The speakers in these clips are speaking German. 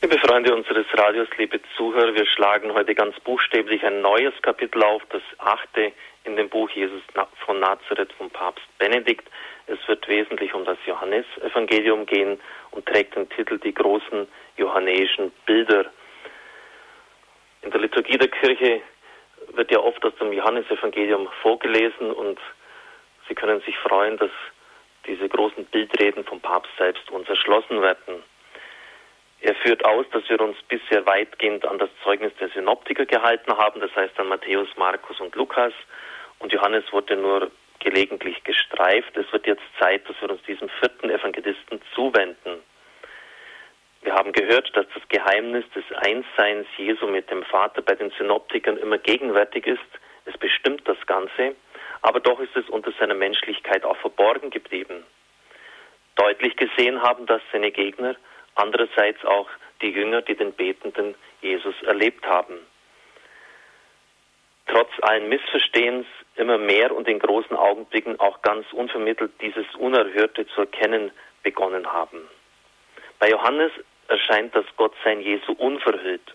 Liebe Freunde unseres Radios, liebe Zuhörer, wir schlagen heute ganz buchstäblich ein neues Kapitel auf, das achte in dem Buch Jesus von Nazareth vom Papst Benedikt. Es wird wesentlich um das Johannesevangelium gehen und trägt den Titel Die großen johannäischen Bilder. In der Liturgie der Kirche wird ja oft aus dem Johannesevangelium vorgelesen und Sie können sich freuen, dass diese großen Bildreden vom Papst selbst uns erschlossen werden. Er führt aus, dass wir uns bisher weitgehend an das Zeugnis der Synoptiker gehalten haben, das heißt an Matthäus, Markus und Lukas. Und Johannes wurde nur gelegentlich gestreift. Es wird jetzt Zeit, dass wir uns diesem vierten Evangelisten zuwenden. Wir haben gehört, dass das Geheimnis des Einsseins Jesu mit dem Vater bei den Synoptikern immer gegenwärtig ist. Es bestimmt das Ganze, aber doch ist es unter seiner Menschlichkeit auch verborgen geblieben. Deutlich gesehen haben das seine Gegner, andererseits auch die Jünger, die den betenden Jesus erlebt haben. Trotz allen Missverstehens immer mehr und in großen Augenblicken auch ganz unvermittelt dieses Unerhörte zu erkennen begonnen haben. Bei Johannes erscheint das Gottsein Jesu unverhüllt.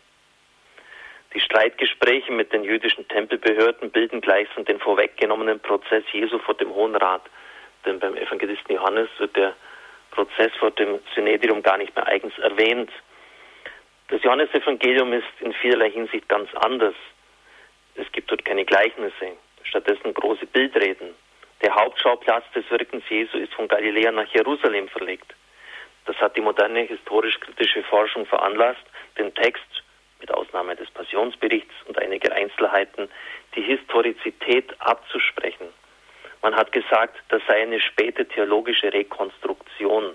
Die Streitgespräche mit den jüdischen Tempelbehörden bilden gleichsam den vorweggenommenen Prozess Jesu vor dem Hohen Rat. Denn beim Evangelisten Johannes wird der Prozess vor dem Synedrium gar nicht mehr eigens erwähnt. Das Johannesevangelium ist in vielerlei Hinsicht ganz anders. Es gibt dort keine Gleichnisse, stattdessen große Bildreden. Der Hauptschauplatz des Wirkens Jesu ist von Galiläa nach Jerusalem verlegt. Das hat die moderne historisch-kritische Forschung veranlasst, den Text mit Ausnahme des Passionsberichts und einiger Einzelheiten die Historizität abzusprechen. Man hat gesagt, das sei eine späte theologische Rekonstruktion.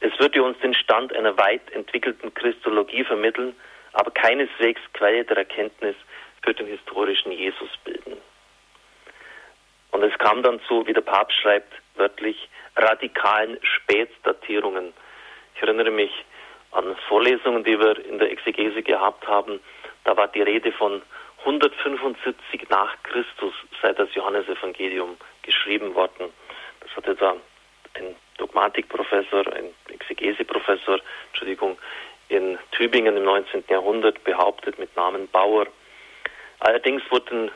Es würde uns den Stand einer weit entwickelten Christologie vermitteln, aber keineswegs Quelle der Erkenntnis für den historischen Jesus bilden. Und es kam dann zu, wie der Papst schreibt, wörtlich radikalen Spätdatierungen. Ich erinnere mich an Vorlesungen, die wir in der Exegese gehabt haben. Da war die Rede von 175 nach Christus sei das Johannesevangelium geschrieben worden. Das hatte da ein Dogmatikprofessor, ein Exegeseprofessor, Entschuldigung, in Tübingen im 19. Jahrhundert behauptet mit Namen Bauer. Allerdings wurden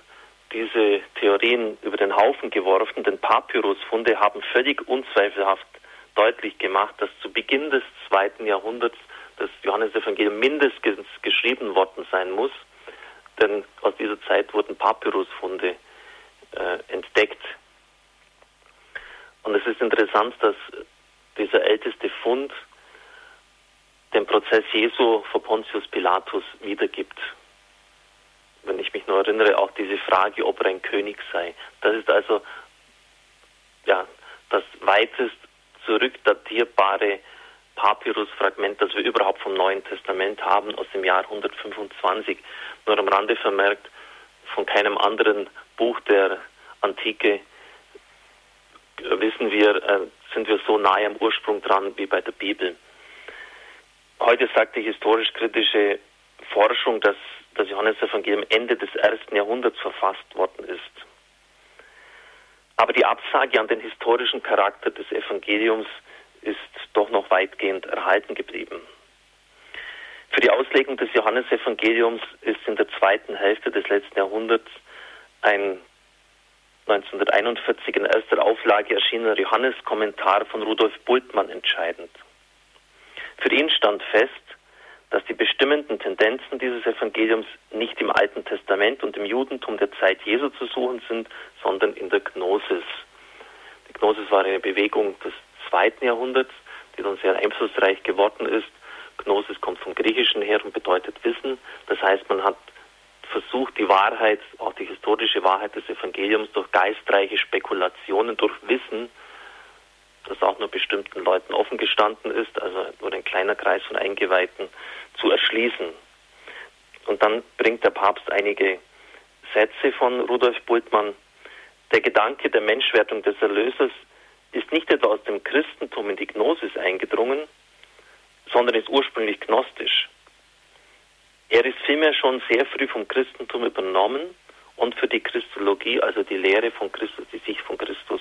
diese Theorien über den Haufen geworfen, denn Papyrusfunde haben völlig unzweifelhaft deutlich gemacht, dass zu Beginn des zweiten Jahrhunderts das Johannesevangelium mindestens geschrieben worden sein muss denn aus dieser Zeit wurden Papyrusfunde äh, entdeckt. Und es ist interessant, dass dieser älteste Fund den Prozess Jesu vor Pontius Pilatus wiedergibt. Wenn ich mich nur erinnere, auch diese Frage, ob er ein König sei. Das ist also ja, das weitest zurückdatierbare Papyrusfragment, das wir überhaupt vom Neuen Testament haben, aus dem Jahr 125. Nur am Rande vermerkt, von keinem anderen Buch der Antike wissen wir, äh, sind wir so nahe am Ursprung dran wie bei der Bibel. Heute sagt die historisch-kritische Forschung, dass das Johannesevangelium Ende des ersten Jahrhunderts verfasst worden ist. Aber die Absage an den historischen Charakter des Evangeliums ist doch noch weitgehend erhalten geblieben. Für die Auslegung des Johannesevangeliums ist in der zweiten Hälfte des letzten Jahrhunderts ein 1941 in erster Auflage erschienener Johanneskommentar von Rudolf Bultmann entscheidend. Für ihn stand fest, dass die bestimmenden Tendenzen dieses Evangeliums nicht im Alten Testament und im Judentum der Zeit Jesu zu suchen sind, sondern in der Gnosis. Die Gnosis war eine Bewegung des zweiten Jahrhunderts, die dann sehr einflussreich geworden ist. Gnosis Griechischen her bedeutet Wissen. Das heißt, man hat versucht, die Wahrheit, auch die historische Wahrheit des Evangeliums durch geistreiche Spekulationen, durch Wissen, das auch nur bestimmten Leuten offen gestanden ist, also nur ein kleiner Kreis von Eingeweihten, zu erschließen. Und dann bringt der Papst einige Sätze von Rudolf Bultmann. Der Gedanke der Menschwertung des Erlösers ist nicht etwa aus dem Christentum in die Gnosis eingedrungen, sondern ist ursprünglich gnostisch. Er ist vielmehr schon sehr früh vom Christentum übernommen und für die Christologie, also die Lehre von Christus, die sich von Christus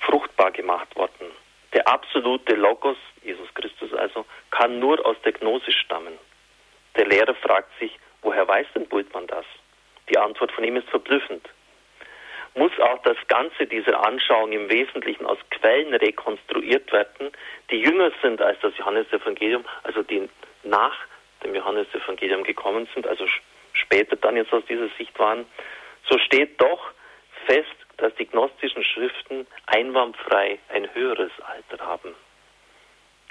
fruchtbar gemacht worden. Der absolute Logos, Jesus Christus also, kann nur aus der Gnosis stammen. Der Lehrer fragt sich, woher weiß denn Bultmann das? Die Antwort von ihm ist verblüffend. Muss auch das Ganze dieser Anschauung im Wesentlichen aus Quellen rekonstruiert werden, die jünger sind als das Johannesevangelium, also die nach dem Johannesevangelium gekommen sind, also später dann jetzt aus dieser Sicht waren, so steht doch fest, dass die gnostischen Schriften einwandfrei ein höheres Alter haben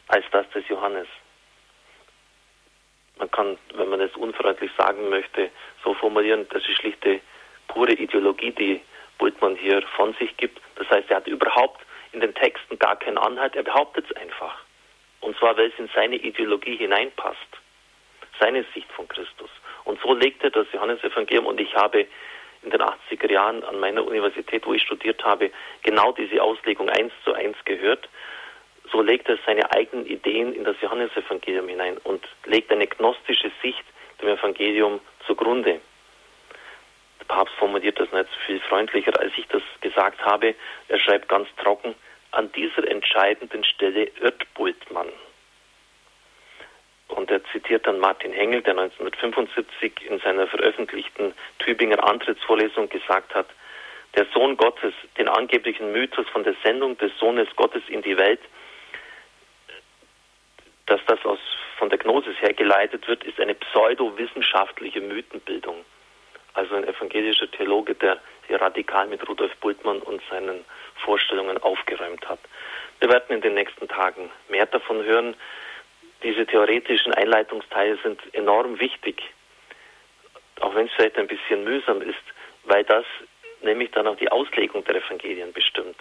als das des Johannes. Man kann, wenn man es unfreundlich sagen möchte, so formulieren, das ist schlichte pure Ideologie, die Bultmann hier von sich gibt. Das heißt, er hat überhaupt in den Texten gar keinen Anhalt, er behauptet es einfach. Und zwar, weil es in seine Ideologie hineinpasst, seine Sicht von Christus. Und so legte das Johannesevangelium und ich habe in den 80er Jahren an meiner Universität, wo ich studiert habe, genau diese Auslegung eins zu eins gehört. So legt er seine eigenen Ideen in das Johannesevangelium hinein und legt eine gnostische Sicht dem Evangelium zugrunde. Papst formuliert das nicht viel freundlicher, als ich das gesagt habe. Er schreibt ganz trocken, an dieser entscheidenden Stelle irrt Bultmann. Und er zitiert dann Martin Hengel, der 1975 in seiner veröffentlichten Tübinger Antrittsvorlesung gesagt hat, der Sohn Gottes, den angeblichen Mythos von der Sendung des Sohnes Gottes in die Welt, dass das aus, von der Gnosis hergeleitet wird, ist eine pseudowissenschaftliche Mythenbildung. Also ein evangelischer Theologe, der hier radikal mit Rudolf Bultmann und seinen Vorstellungen aufgeräumt hat. Wir werden in den nächsten Tagen mehr davon hören. Diese theoretischen Einleitungsteile sind enorm wichtig, auch wenn es vielleicht ein bisschen mühsam ist, weil das nämlich dann auch die Auslegung der Evangelien bestimmt.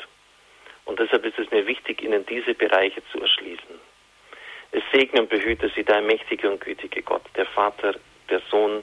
Und deshalb ist es mir wichtig, Ihnen diese Bereiche zu erschließen. Es segne und behüte Sie der mächtige und gütige Gott, der Vater, der Sohn